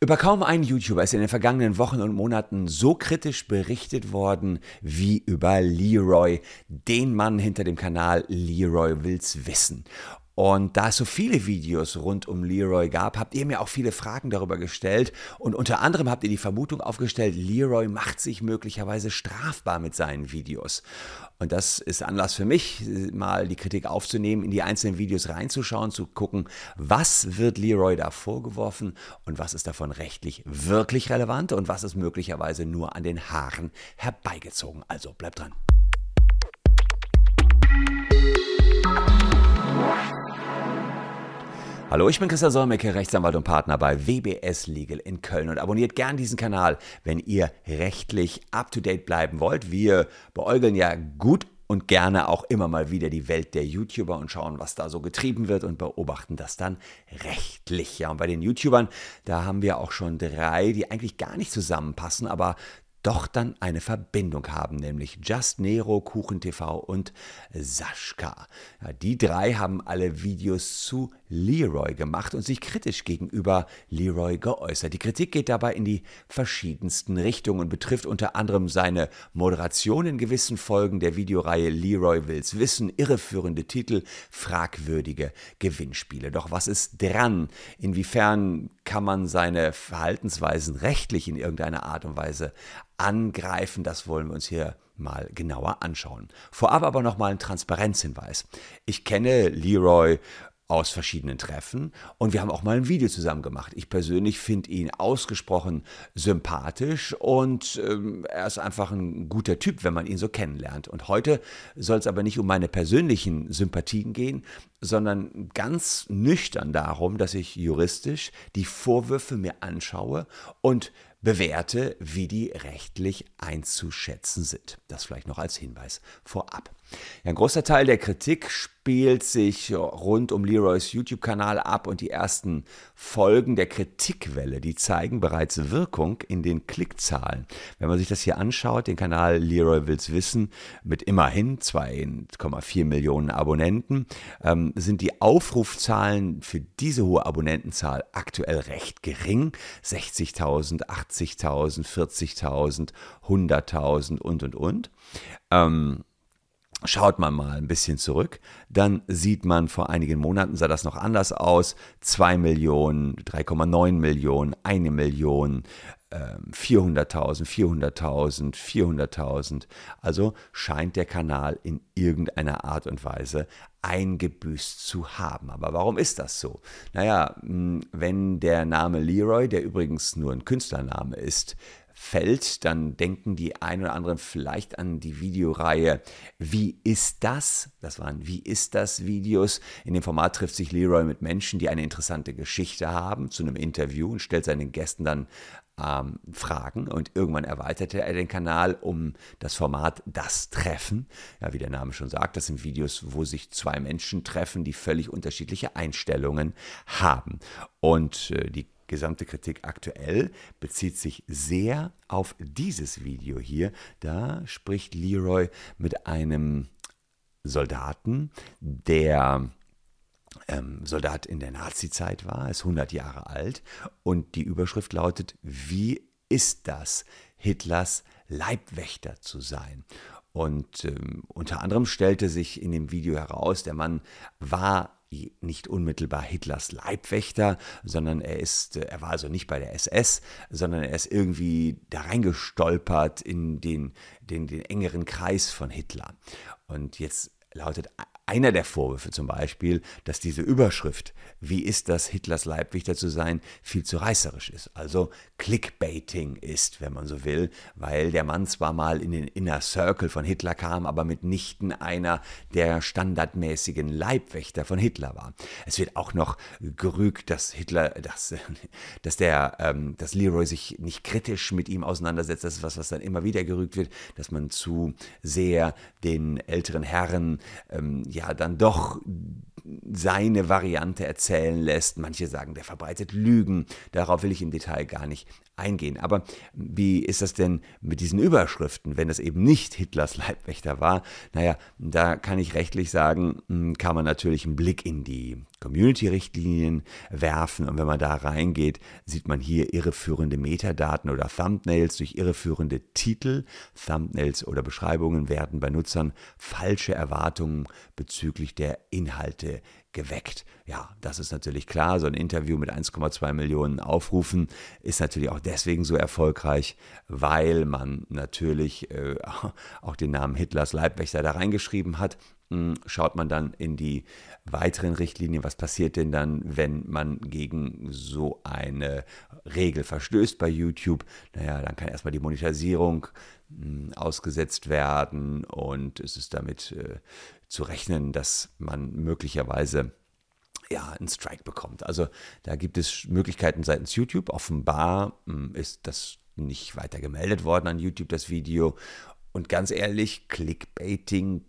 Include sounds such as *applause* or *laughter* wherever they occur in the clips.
Über kaum einen YouTuber ist in den vergangenen Wochen und Monaten so kritisch berichtet worden wie über Leroy, den Mann hinter dem Kanal Leroy will's wissen. Und da es so viele Videos rund um Leroy gab, habt ihr mir auch viele Fragen darüber gestellt. Und unter anderem habt ihr die Vermutung aufgestellt, Leroy macht sich möglicherweise strafbar mit seinen Videos. Und das ist Anlass für mich, mal die Kritik aufzunehmen, in die einzelnen Videos reinzuschauen, zu gucken, was wird Leroy da vorgeworfen und was ist davon rechtlich wirklich relevant und was ist möglicherweise nur an den Haaren herbeigezogen. Also bleibt dran. Hallo, ich bin Christian Solmecke, Rechtsanwalt und Partner bei WBS Legal in Köln und abonniert gern diesen Kanal, wenn ihr rechtlich up-to-date bleiben wollt. Wir beäugeln ja gut und gerne auch immer mal wieder die Welt der YouTuber und schauen, was da so getrieben wird und beobachten das dann rechtlich. Ja, und bei den YouTubern, da haben wir auch schon drei, die eigentlich gar nicht zusammenpassen, aber doch dann eine Verbindung haben, nämlich Just Nero, KuchenTV und Sascha. Ja, die drei haben alle Videos zu Leroy gemacht und sich kritisch gegenüber Leroy geäußert. Die Kritik geht dabei in die verschiedensten Richtungen und betrifft unter anderem seine Moderation in gewissen Folgen der Videoreihe Leroy will's wissen, irreführende Titel, fragwürdige Gewinnspiele. Doch was ist dran? Inwiefern kann man seine Verhaltensweisen rechtlich in irgendeiner Art und Weise angreifen? Das wollen wir uns hier mal genauer anschauen. Vorab aber nochmal ein Transparenzhinweis. Ich kenne Leroy aus verschiedenen Treffen und wir haben auch mal ein Video zusammen gemacht. Ich persönlich finde ihn ausgesprochen sympathisch und ähm, er ist einfach ein guter Typ, wenn man ihn so kennenlernt. Und heute soll es aber nicht um meine persönlichen Sympathien gehen, sondern ganz nüchtern darum, dass ich juristisch die Vorwürfe mir anschaue und bewerte, wie die rechtlich einzuschätzen sind. Das vielleicht noch als Hinweis vorab. Ja, ein großer Teil der Kritik spielt sich rund um Leroys YouTube-Kanal ab und die ersten Folgen der Kritikwelle, die zeigen bereits Wirkung in den Klickzahlen. Wenn man sich das hier anschaut, den Kanal Leroy will's wissen, mit immerhin 2,4 Millionen Abonnenten, ähm, sind die Aufrufzahlen für diese hohe Abonnentenzahl aktuell recht gering. 60.000, 80.000, 40.000, 100.000 und, und, und. Ähm, Schaut man mal ein bisschen zurück, dann sieht man, vor einigen Monaten sah das noch anders aus. 2 Millionen, 3,9 Millionen, 1 Million, 400.000, 400.000, 400.000. Also scheint der Kanal in irgendeiner Art und Weise eingebüßt zu haben. Aber warum ist das so? Naja, wenn der Name Leroy, der übrigens nur ein Künstlername ist, fällt, dann denken die ein oder anderen vielleicht an die Videoreihe Wie ist das? Das waren Wie ist das Videos. In dem Format trifft sich Leroy mit Menschen, die eine interessante Geschichte haben, zu einem Interview und stellt seinen Gästen dann ähm, Fragen und irgendwann erweiterte er den Kanal um das Format Das Treffen. Ja, wie der Name schon sagt, das sind Videos, wo sich zwei Menschen treffen, die völlig unterschiedliche Einstellungen haben. Und äh, die gesamte Kritik aktuell bezieht sich sehr auf dieses Video hier. Da spricht Leroy mit einem Soldaten, der ähm, Soldat in der Nazizeit war, ist 100 Jahre alt und die Überschrift lautet, wie ist das, Hitlers Leibwächter zu sein? Und ähm, unter anderem stellte sich in dem Video heraus, der Mann war nicht unmittelbar Hitlers Leibwächter, sondern er ist, äh, er war also nicht bei der SS, sondern er ist irgendwie da reingestolpert in den, den, den engeren Kreis von Hitler. Und jetzt lautet einer der Vorwürfe zum Beispiel, dass diese Überschrift, wie ist das, Hitlers Leibwächter zu sein, viel zu reißerisch ist. Also Clickbaiting ist, wenn man so will, weil der Mann zwar mal in den Inner Circle von Hitler kam, aber mitnichten einer der standardmäßigen Leibwächter von Hitler war. Es wird auch noch gerügt, dass Hitler, dass, *laughs* dass der, ähm, dass Leroy sich nicht kritisch mit ihm auseinandersetzt. Das ist was, was dann immer wieder gerügt wird, dass man zu sehr den älteren Herren ähm, ja dann doch seine Variante erzählen lässt. Manche sagen, der verbreitet Lügen. Darauf will ich im Detail gar nicht eingehen. Aber wie ist das denn mit diesen Überschriften, wenn es eben nicht Hitlers Leibwächter war? Naja, da kann ich rechtlich sagen, hm, kann man natürlich einen Blick in die Community-Richtlinien werfen. Und wenn man da reingeht, sieht man hier irreführende Metadaten oder Thumbnails durch irreführende Titel. Thumbnails oder Beschreibungen werden bei Nutzern falsche Erwartungen bezüglich der Inhalte geweckt. Ja, das ist natürlich klar. So ein Interview mit 1,2 Millionen Aufrufen ist natürlich auch deswegen so erfolgreich, weil man natürlich äh, auch den Namen Hitlers Leibwächter da reingeschrieben hat hm, schaut man dann in die weiteren Richtlinien, was passiert denn dann, wenn man gegen so eine Regel verstößt bei YouTube? Naja, dann kann erstmal die Monetarisierung ausgesetzt werden und es ist damit äh, zu rechnen, dass man möglicherweise ja, einen Strike bekommt. Also da gibt es Möglichkeiten seitens YouTube. Offenbar hm, ist das nicht weiter gemeldet worden an YouTube, das Video. Und ganz ehrlich, Clickbaiting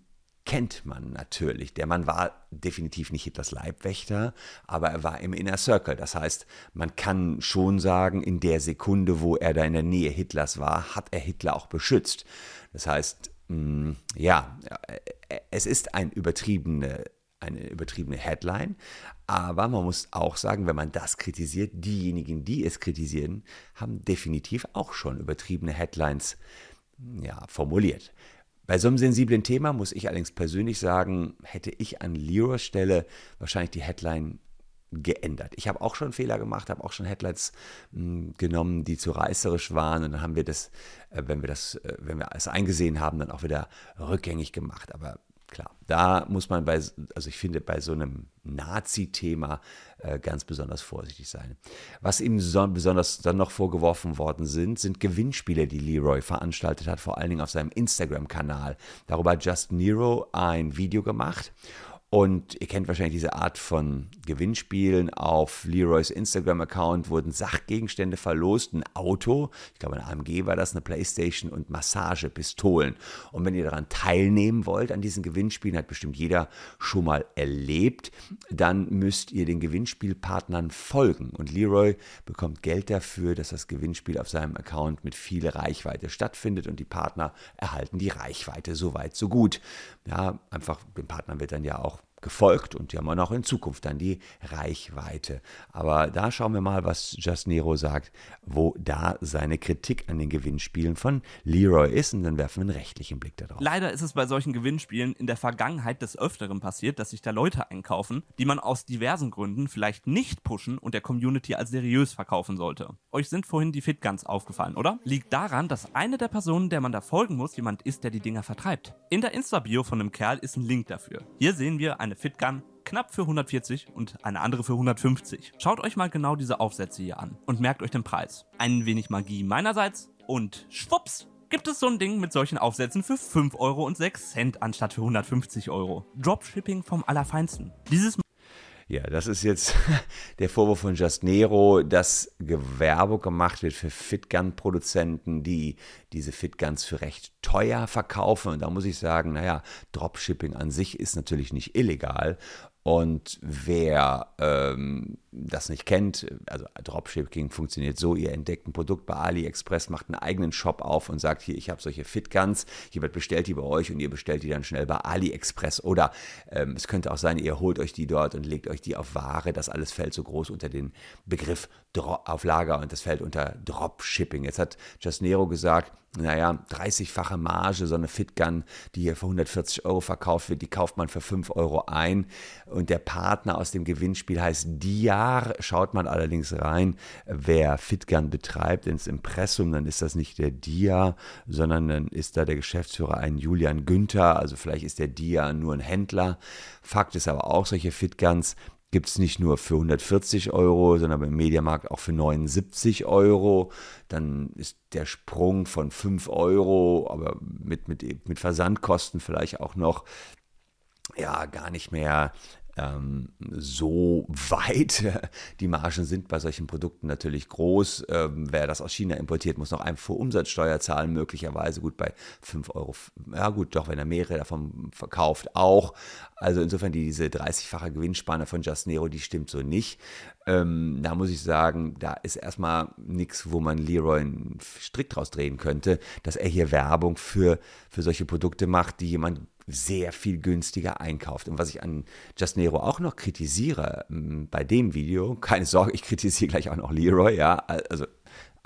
kennt man natürlich. Der Mann war definitiv nicht Hitlers Leibwächter, aber er war im Inner Circle. Das heißt, man kann schon sagen, in der Sekunde, wo er da in der Nähe Hitlers war, hat er Hitler auch beschützt. Das heißt, mh, mm, ja, es ist ein übertriebene, eine übertriebene Headline, aber man muss auch sagen, wenn man das kritisiert, diejenigen, die es kritisieren, haben definitiv auch schon übertriebene Headlines ja, formuliert. Bei so einem sensiblen Thema muss ich allerdings persönlich sagen, hätte ich an Leroys Stelle wahrscheinlich die Headline geändert. Ich habe auch schon Fehler gemacht, habe auch schon Headlines mh, hm, genommen, die zu reißerisch waren und dann haben wir das, äh, wenn wir das, äh, wenn wir es eingesehen haben, dann auch wieder rückgängig gemacht. Aber klar, da muss man bei, also ich finde, bei so einem Nazi-Thema äh, ganz besonders vorsichtig sein. Was ihm so, besonders dann noch vorgeworfen worden sind, sind Gewinnspiele, die Leroy veranstaltet hat, vor allen Dingen auf seinem Instagram-Kanal. Darüber hat Just Nero ein Video gemacht und ihr kennt wahrscheinlich diese Art von Gewinnspielen. Auf Leroys Instagram-Account wurden Sachgegenstände verlost, ein Auto, ich glaube ein AMG war das, eine Playstation und Massagepistolen. Und wenn ihr daran teilnehmen wollt, an diesen Gewinnspielen, hat bestimmt jeder schon mal erlebt, dann müsst ihr den Gewinnspielpartnern folgen. Und Leroy bekommt Geld dafür, dass das Gewinnspiel auf seinem Account mit viel Reichweite stattfindet und die Partner erhalten die Reichweite. So weit, so gut. Ja, einfach, den Partnern wird dann ja auch gefolgt und die haben auch in Zukunft dann die Reichweite. Aber da schauen wir mal, was Just Nero sagt, wo da seine Kritik an den Gewinnspielen von Leroy ist und dann werfen wir einen rechtlichen Blick darauf. Leider ist es bei solchen Gewinnspielen in der Vergangenheit des Öfteren passiert, dass sich da Leute einkaufen, die man aus diversen Gründen vielleicht nicht pushen und der Community als seriös verkaufen sollte. Euch sind vorhin die Fitguns aufgefallen, oder? Liegt daran, dass eine der Personen, der man da folgen muss, jemand ist, der die Dinger vertreibt. In der Insta-Bio von einem Kerl ist ein Link dafür. Hier sehen wir eine Fitgun knapp für 140 und eine andere für 150. Schaut euch mal genau diese Aufsätze hier an und merkt euch den Preis. Ein wenig Magie meinerseits und schwupps gibt es so ein Ding mit solchen Aufsätzen für 5 Euro und 6 Cent anstatt für 150 Euro. Dropshipping vom Allerfeinsten. Dieses ja, das ist jetzt *laughs* der Vorwurf von Just Nero, dass Gewerbe gemacht wird für Fitgun-Produzenten, die diese Fitguns für recht teuer verkaufen. Und da muss ich sagen, naja, Dropshipping an sich ist natürlich nicht illegal. Und wer ähm, das nicht kennt, also Dropshipping funktioniert so, ihr entdeckt ein Produkt bei AliExpress, macht einen eigenen Shop auf und sagt, hier, ich habe solche Fitguns, jemand bestellt die bei euch und ihr bestellt die dann schnell bei AliExpress. Oder ähm, es könnte auch sein, ihr holt euch die dort und legt euch die auf Ware. Das alles fällt so groß unter den Begriff Dro auf Lager und das fällt unter Dropshipping. Jetzt hat Just Nero gesagt, naja, 30-fache Marge, so eine Fitgun, die hier für 140 Euro verkauft wird, die kauft man für 5 Euro ein. Und der Partner aus dem Gewinnspiel heißt Diar. Schaut man allerdings rein, wer Fitgun betreibt ins Impressum, dann ist das nicht der Dia, sondern dann ist da der Geschäftsführer ein Julian Günther. Also vielleicht ist der Dia nur ein Händler. Fakt ist aber auch, solche Fitguns gibt es nicht nur für 140 Euro, sondern beim Mediamarkt auch für 79 Euro. Dann ist der Sprung von 5 Euro, aber mit, mit, mit Versandkosten vielleicht auch noch, ja, gar nicht mehr ähm, so weit. *laughs* Die Margen sind bei solchen Produkten natürlich groß. Ähm, wer das aus China importiert, muss noch Umsatzsteuer zahlen, möglicherweise gut bei 5 Euro. Ja gut, doch, wenn er mehrere davon verkauft, auch. Also insofern diese 30-fache Gewinnspanne von Just Nero, die stimmt so nicht. Ähm, da muss ich sagen, da ist erstmal nichts, wo man Leroy einen Strick draus drehen könnte, dass er hier Werbung für, für solche Produkte macht, die jemand sehr viel günstiger einkauft. Und was ich an Just Nero auch noch kritisiere bei dem Video, keine Sorge, ich kritisiere gleich auch noch Leroy, ja, also,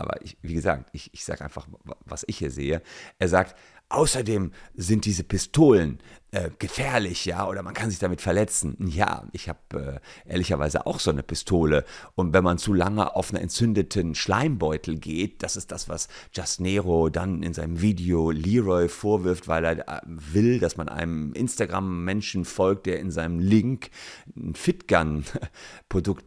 aber ich, wie gesagt, ich, ich sage einfach, was ich hier sehe. Er sagt, Außerdem sind diese Pistolen äh, gefährlich, ja, oder man kann sich damit verletzen. Ja, ich habe äh, ehrlicherweise auch so eine Pistole. Und wenn man zu lange auf einen entzündeten Schleimbeutel geht, das ist das, was Just Nero dann in seinem Video Leroy vorwirft, weil er äh, will, dass man einem Instagram-Menschen folgt, der in seinem Link ein Fitgun-Produkt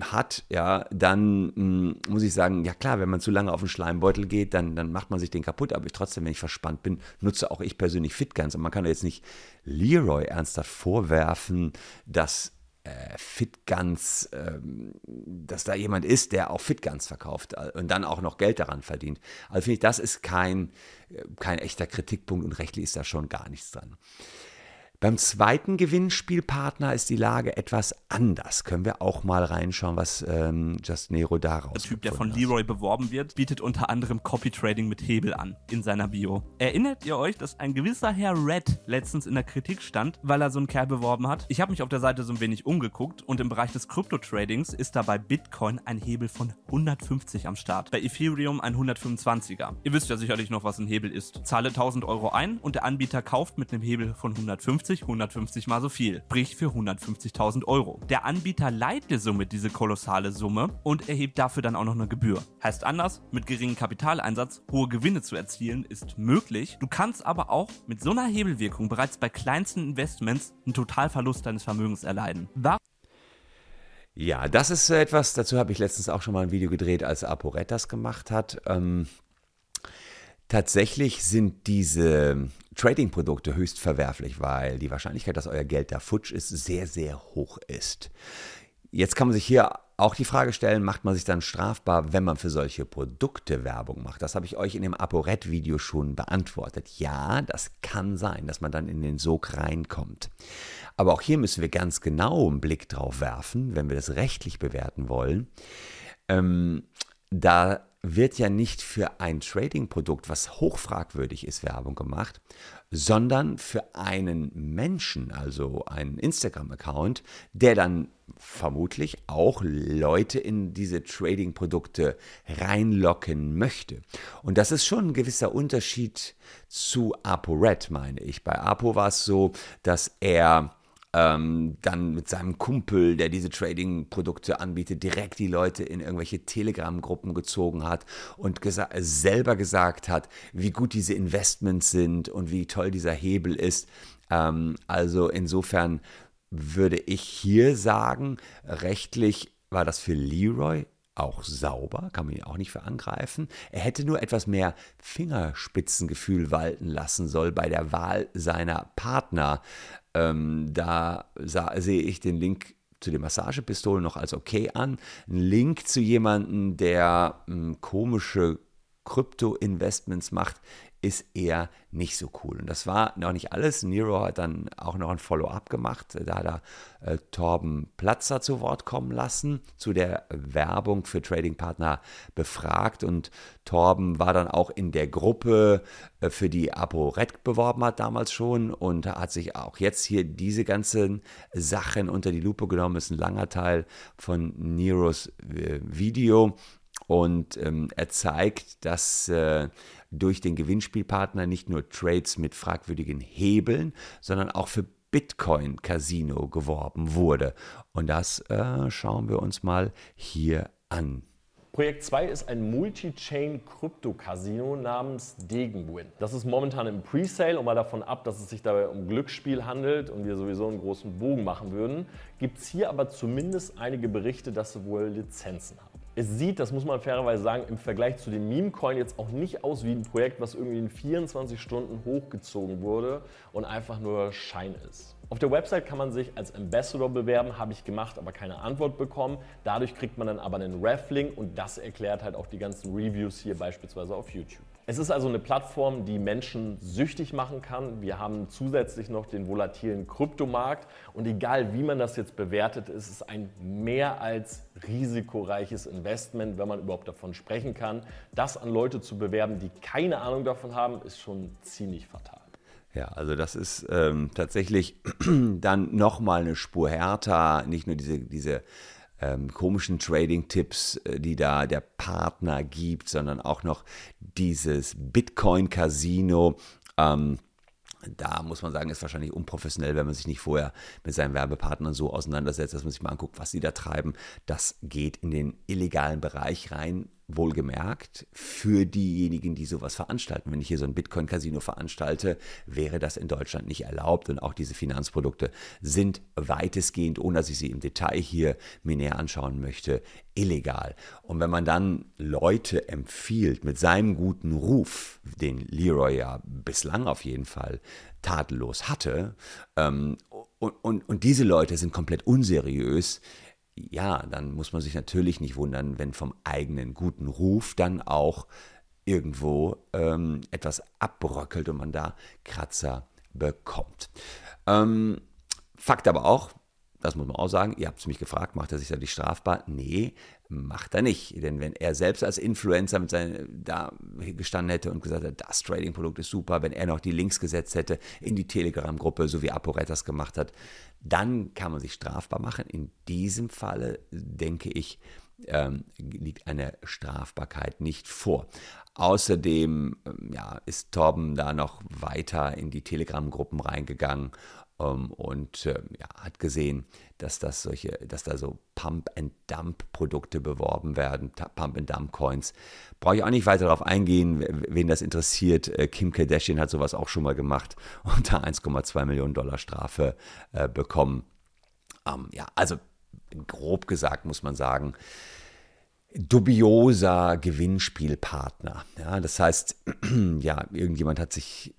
hat, ja, dann mh, hm, muss ich sagen, ja klar, wenn man zu lange auf den Schleimbeutel geht, dann, dann macht man sich den kaputt. Aber ich trotzdem, wenn ich verspannt bin, nutze auch ich persönlich Fitguns. Und man kann jetzt nicht Leroy ernsthaft vorwerfen, dass äh, Fitguns, äh, dass da jemand ist, der auch Fitguns verkauft äh, und dann auch noch Geld daran verdient. Also finde ich, das ist kein, äh, kein echter Kritikpunkt und rechtlich ist da schon gar nichts dran. Beim zweiten Gewinnspielpartner ist die Lage etwas anders. Können wir auch mal reinschauen, was ähm, Just Nero daraus Der Typ, der von Leroy beworben wird, bietet unter anderem Copy Trading mit Hebel an in seiner Bio. Erinnert ihr euch, dass ein gewisser Herr Red letztens in der Kritik stand, weil er so einen Kerl beworben hat? Ich habe mich auf der Seite so ein wenig umgeguckt und im Bereich des Krypto-Tradings ist da bei Bitcoin ein Hebel von 150 am Start, bei Ethereum ein 125er. Ihr wisst ja sicherlich noch, was ein Hebel ist. Zahle 1000 Euro ein und der Anbieter kauft mit einem Hebel von 150 150, 150 mal so viel, sprich für 150.000 Euro. Der Anbieter leiht dir somit diese kolossale Summe und erhebt dafür dann auch noch eine Gebühr. Heißt anders, mit geringem Kapitaleinsatz hohe Gewinne zu erzielen ist möglich. Du kannst aber auch mit so einer Hebelwirkung bereits bei kleinsten Investments einen Totalverlust deines Vermögens erleiden. Warum ja, das ist etwas, dazu habe ich letztens auch schon mal ein Video gedreht, als ApoRed das gemacht hat. Ähm, tatsächlich sind diese Trading-Produkte höchst verwerflich, weil die Wahrscheinlichkeit, dass euer Geld da futsch ist, sehr, sehr hoch ist. Jetzt kann man sich hier auch die Frage stellen, macht man sich dann strafbar, wenn man für solche Produkte Werbung macht? Das habe ich euch in dem ApoRed-Video schon beantwortet. Ja, das kann sein, dass man dann in den Sog reinkommt. Aber auch hier müssen wir ganz genau einen Blick drauf werfen, wenn wir das rechtlich bewerten wollen. Ähm, da wird ja nicht für ein Trading-Produkt, was hochfragwürdig ist, Werbung gemacht, sondern für einen Menschen, also einen Instagram-Account, der dann vermutlich auch Leute in diese Trading-Produkte reinlocken möchte. Und das ist schon ein gewisser Unterschied zu ApoRed, meine ich. Bei Apo war es so, dass er ähm, dann mit seinem Kumpel, der diese Trading-Produkte anbietet, direkt die Leute in irgendwelche Telegram-Gruppen gezogen hat und gesa selber gesagt hat, wie gut diese Investments sind und wie toll dieser Hebel ist. Ähm, also insofern würde ich hier sagen, rechtlich war das für Leroy auch sauber, kann man ihn auch nicht für angreifen. Er hätte nur etwas mehr Fingerspitzengefühl walten lassen soll bei der Wahl seiner Partner. Ähm, da sah, sehe ich den Link zu den Massagepistolen noch als okay an. Ein Link zu jemandem, der ähm, komische Krypto-Investments macht, ist eher nicht so cool. Und das war noch nicht alles. Nero hat dann auch noch ein Follow-up gemacht. Da hat er äh, Torben Platzer zu Wort kommen lassen, zu der Werbung für Trading-Partner befragt. Und Torben war dann auch in der Gruppe, äh, für die ApoRed beworben hat damals schon und hat sich auch jetzt hier diese ganzen Sachen unter die Lupe genommen. Ist ein langer Teil von Neros äh, Video. Und ähm, er zeigt, dass äh, durch den Gewinnspielpartner nicht nur Trades mit fragwürdigen Hebeln, sondern auch für Bitcoin Casino geworben wurde. Und das äh, schauen wir uns mal hier an. Projekt 2 ist ein Multi-Chain-Krypto-Casino namens Degenwin. Das ist momentan im Presale und mal davon ab, dass es sich dabei um Glücksspiel handelt und wir sowieso einen großen Bogen machen würden, gibt es hier aber zumindest einige Berichte, dass sie wohl Lizenzen haben. Es sieht, das muss man fairerweise sagen, im Vergleich zu dem Meme-Coin jetzt auch nicht aus wie ein Projekt, was irgendwie in 24 Stunden hochgezogen wurde und einfach nur Schein ist. Auf der Website kann man sich als Ambassador bewerben, habe ich gemacht, aber keine Antwort bekommen. Dadurch kriegt man dann aber einen Ref-Link und das erklärt halt auch die ganzen Reviews hier beispielsweise auf YouTube. Es ist also eine Plattform, die Menschen süchtig machen kann. Wir haben zusätzlich noch den volatilen Kryptomarkt und egal wie man das jetzt bewertet, ist es ein mehr als risikoreiches Investment, wenn man überhaupt davon sprechen kann. Das an Leute zu bewerben, die keine Ahnung davon haben, ist schon ziemlich fatal. Ja, also das ist ähm, tatsächlich *clears throat* dann nochmal eine Spur härter, nicht nur diese, diese ähm, komischen Trading-Tipps, äh, die da der Partner gibt, sondern auch noch dieses Bitcoin-Casino. Ähm, da muss man sagen, ist wahrscheinlich unprofessionell, wenn man sich nicht vorher mit seinen Werbepartnern so auseinandersetzt, dass man sich mal anguckt, was sie da treiben. Das geht in den illegalen Bereich rein wohlgemerkt, für diejenigen, die sowas veranstalten. Wenn ich hier so ein Bitcoin-Casino veranstalte, wäre das in Deutschland nicht erlaubt. Und auch diese Finanzprodukte sind weitestgehend, ohne dass ich sie im Detail hier mir näher anschauen möchte, illegal. Und wenn man dann Leute empfiehlt mit seinem guten Ruf, den Leroy ja bislang auf jeden Fall tadellos hatte, ähm, und, und, und diese Leute sind komplett unseriös, ja, dann muss man sich natürlich nicht wundern, wenn vom eigenen guten Ruf dann auch irgendwo ähm, etwas abbröckelt und man da Kratzer bekommt. Ähm, Fakt aber auch, das muss man auch sagen, ihr habt es mich gefragt, macht er sich da nicht strafbar? Nee, macht er nicht. Denn wenn er selbst als Influencer mit seinen, da gestanden hätte und gesagt hätte, das Trading-Produkt ist super, wenn er noch die Links gesetzt hätte in die Telegram-Gruppe, so wie ApoRed das gemacht hat, dann kann man sich strafbar machen. In diesem Falle denke ich, ähm, liegt eine Strafbarkeit nicht vor. Außerdem ähm, ja, ist Torben da noch weiter in die Telegram-Gruppen reingegangen und äh, ja, hat gesehen, dass das solche, dass da so Pump-and-Dump-Produkte beworben werden, Pump-and-Dump-Coins. Brauche ich auch nicht weiter darauf eingehen, wen das interessiert. Äh, Kim Kardashian hat sowas auch schon mal gemacht *laughs* und da 1,2 Millionen Dollar Strafe äh, bekommen. Ähm, ja, also grob gesagt muss man sagen, dubioser Gewinnspielpartner. Ja, das heißt, *clears throat* ja, irgendjemand hat sich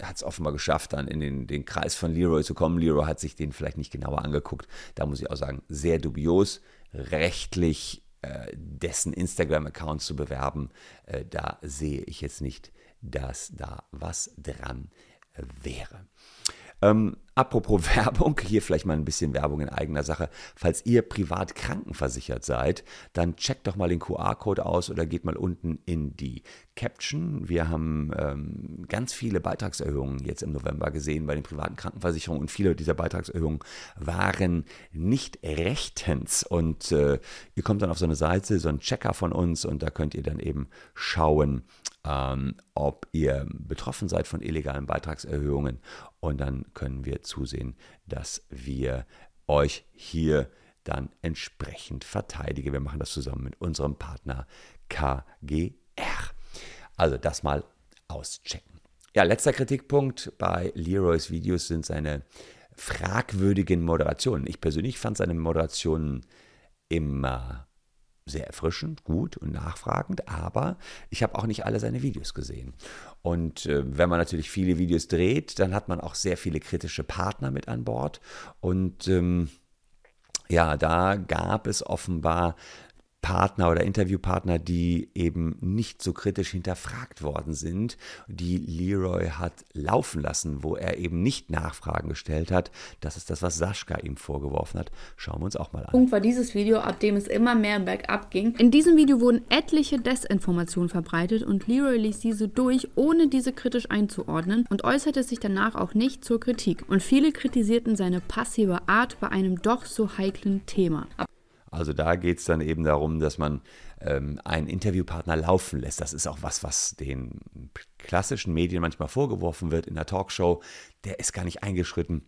hat es offenbar geschafft, dann in den, den Kreis von Leroy zu kommen. Leroy hat sich den vielleicht nicht genauer angeguckt. Da muss ich auch sagen, sehr dubios, rechtlich äh, dessen Instagram-Account zu bewerben. Äh, da sehe ich jetzt nicht, dass da was dran wäre. Ähm, apropos *laughs* Werbung, hier vielleicht mal ein bisschen Werbung in eigener Sache. Falls ihr privat krankenversichert seid, dann checkt doch mal den QR-Code aus oder geht mal unten in die Caption. Wir haben ähm, ganz viele Beitragserhöhungen jetzt im November gesehen bei den privaten Krankenversicherungen und viele dieser Beitragserhöhungen waren nicht rechtens. Und äh, ihr kommt dann auf so eine Seite, so einen Checker von uns und da könnt ihr dann eben schauen, ähm, ob ihr betroffen seid von illegalen Beitragserhöhungen. Und dann können wir zusehen, dass wir euch hier dann entsprechend verteidigen. Wir machen das zusammen mit unserem Partner KGR. Also das mal auschecken. Ja, letzter Kritikpunkt bei Leroys Videos sind seine fragwürdigen Moderationen. Ich persönlich fand seine Moderationen immer sehr erfrischend, gut und nachfragend, aber ich habe auch nicht alle seine Videos gesehen. Und äh, wenn man natürlich viele Videos dreht, dann hat man auch sehr viele kritische Partner mit an Bord. Und ähm, ja, da gab es offenbar Partner oder Interviewpartner, die eben nicht so kritisch hinterfragt worden sind, die Leroy hat laufen lassen, wo er eben nicht Nachfragen gestellt hat. Das ist das, was Sascha ihm vorgeworfen hat. Schauen wir uns auch mal an. Punkt war dieses Video, ab dem es immer mehr bergab ging. In diesem Video wurden etliche Desinformationen verbreitet und Leroy ließ diese durch, ohne diese kritisch einzuordnen und äußerte sich danach auch nicht zur Kritik. Und viele kritisierten seine passive Art bei einem doch so heiklen Thema. Also da geht es dann eben darum, dass man ähm, einen Interviewpartner laufen lässt. Das ist auch was, was den klassischen Medien manchmal vorgeworfen wird in der Talkshow. Der ist gar nicht eingeschritten.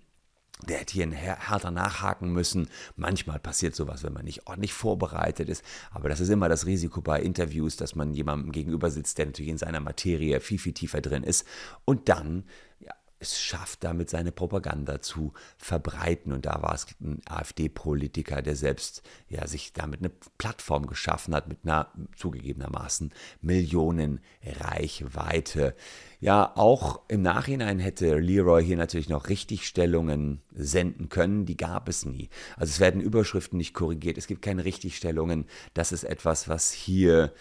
Der hätte hier härter nachhaken müssen. Manchmal passiert sowas, wenn man nicht ordentlich vorbereitet ist. Aber das ist immer das Risiko bei Interviews, dass man jemandem gegenüber sitzt, der natürlich in seiner Materie viel, viel tiefer drin ist. Und dann ja, es schafft, damit seine Propaganda zu verbreiten. Und da war es ein AfD-Politiker, der selbst ja, sich damit eine Plattform geschaffen hat mit einer zugegebenermaßen Millionen Reichweite. Ja, auch im Nachhinein hätte Leroy hier natürlich noch Richtigstellungen senden können. Die gab es nie. Also es werden Überschriften nicht korrigiert. Es gibt keine Richtigstellungen. Das ist etwas, was hier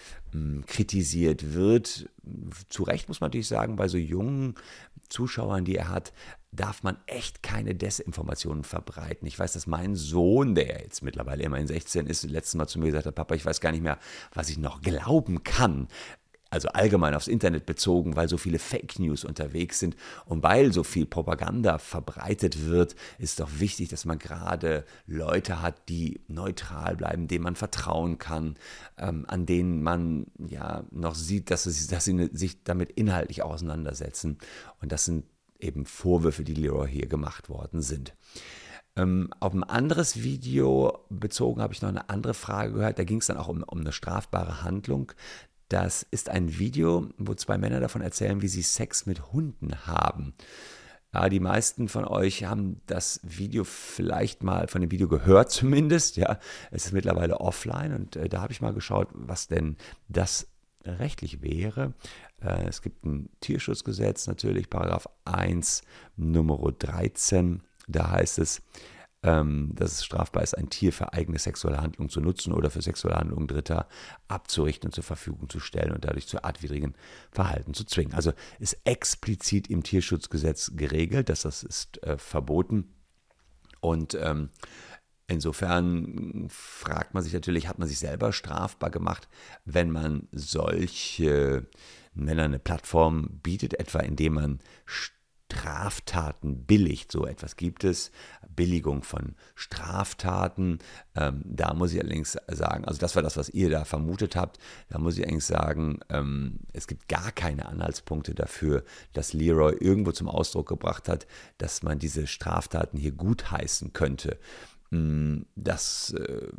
kritisiert wird. Zu Recht muss man natürlich sagen, bei so jungen Zuschauern, die er hat, darf man echt keine Desinformationen verbreiten. Ich weiß, dass mein Sohn, der jetzt mittlerweile immerhin 16 ist, letztes Mal zu mir gesagt hat, Papa, ich weiß gar nicht mehr, was ich noch glauben kann also allgemein aufs Internet bezogen, weil so viele Fake News unterwegs sind und weil so viel Propaganda verbreitet wird, ist doch wichtig, dass man gerade Leute hat, die neutral bleiben, denen man vertrauen kann, ähm, an denen man ja noch sieht, dass sie, dass sie sich damit inhaltlich auseinandersetzen. Und das sind eben Vorwürfe, die Leroy hier gemacht worden sind. Ähm, auf ein anderes Video bezogen habe ich noch eine andere Frage gehört. Da ging es dann auch um, um eine strafbare Handlung. Das ist ein Video, wo zwei Männer davon erzählen, wie sie Sex mit Hunden haben. Ja, die meisten von euch haben das Video vielleicht mal von dem Video gehört, *laughs* zumindest. Ja, es ist mittlerweile offline und äh, da habe ich mal geschaut, was denn das rechtlich wäre. Äh, es gibt ein Tierschutzgesetz, natürlich, Paragraph 1, Nummer 13. Da heißt es, ähm, dass es strafbar ist, ein Tier für eigene sexuelle Handlungen zu nutzen oder für sexuelle Handlungen Dritter abzurichten und zur Verfügung zu stellen und dadurch zu artwidrigen Verhalten zu zwingen. Also ist explizit im Tierschutzgesetz geregelt, dass das ist äh, verboten. Und ähm, Insofern fragt man sich natürlich, hat man sich selber strafbar gemacht, wenn man solche, man eine Plattform bietet, etwa indem man Straftaten billigt. So etwas gibt es. Billigung von Straftaten. Ähm, da muss ich allerdings sagen, also das war das, was ihr da vermutet habt. Da muss ich eigentlich sagen, ähm, es gibt gar keine Anhaltspunkte dafür, dass Leroy irgendwo zum Ausdruck gebracht hat, dass man diese Straftaten hier gutheißen könnte. Hm, das, äh,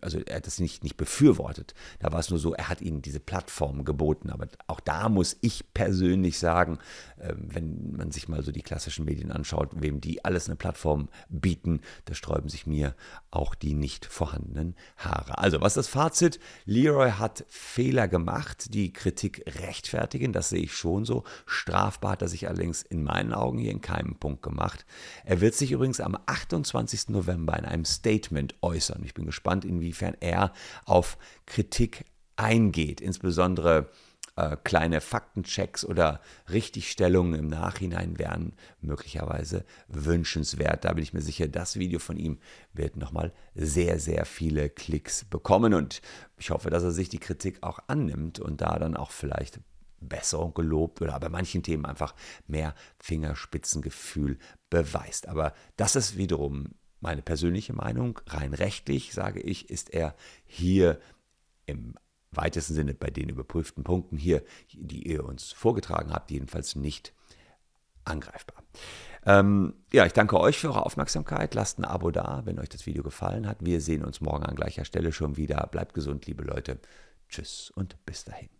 also er hat das nicht, nicht befürwortet. Da war es nur so, er hat ihnen diese Plattform geboten. Aber auch da muss ich persönlich sagen, ähm, wenn man sich mal so die klassischen Medien anschaut, wem die alles eine Plattform bieten, da sträuben sich mir auch die nicht vorhandenen Haare. Also, was ist das Fazit? Leroy hat Fehler gemacht, die Kritik rechtfertigen, das sehe ich schon so. Strafbar hat er sich allerdings in meinen Augen hier in keinem Punkt gemacht. Er wird sich übrigens am 28. November November in einem Statement äußern. Ich bin gespannt, inwiefern er auf Kritik eingeht, insbesondere äh, kleine Faktenchecks oder Richtigstellungen im Nachhinein wären möglicherweise wünschenswert. Da bin ich mir sicher, das Video von ihm wird nochmal sehr, sehr viele Klicks bekommen und ich hoffe, dass er sich die Kritik auch annimmt und da dann auch vielleicht besser gelobt oder bei manchen Themen einfach mehr Fingerspitzengefühl beweist. Aber das ist wiederum meine persönliche Meinung, rein rechtlich sage ich, ist er hier im weitesten Sinne bei den überprüften Punkten hier, die ihr uns vorgetragen habt, jedenfalls nicht angreifbar. Ähm, ja, ich danke euch für eure Aufmerksamkeit. Lasst ein Abo da, wenn euch das Video gefallen hat. Wir sehen uns morgen an gleicher Stelle schon wieder. Bleibt gesund, liebe Leute. Tschüss und bis dahin.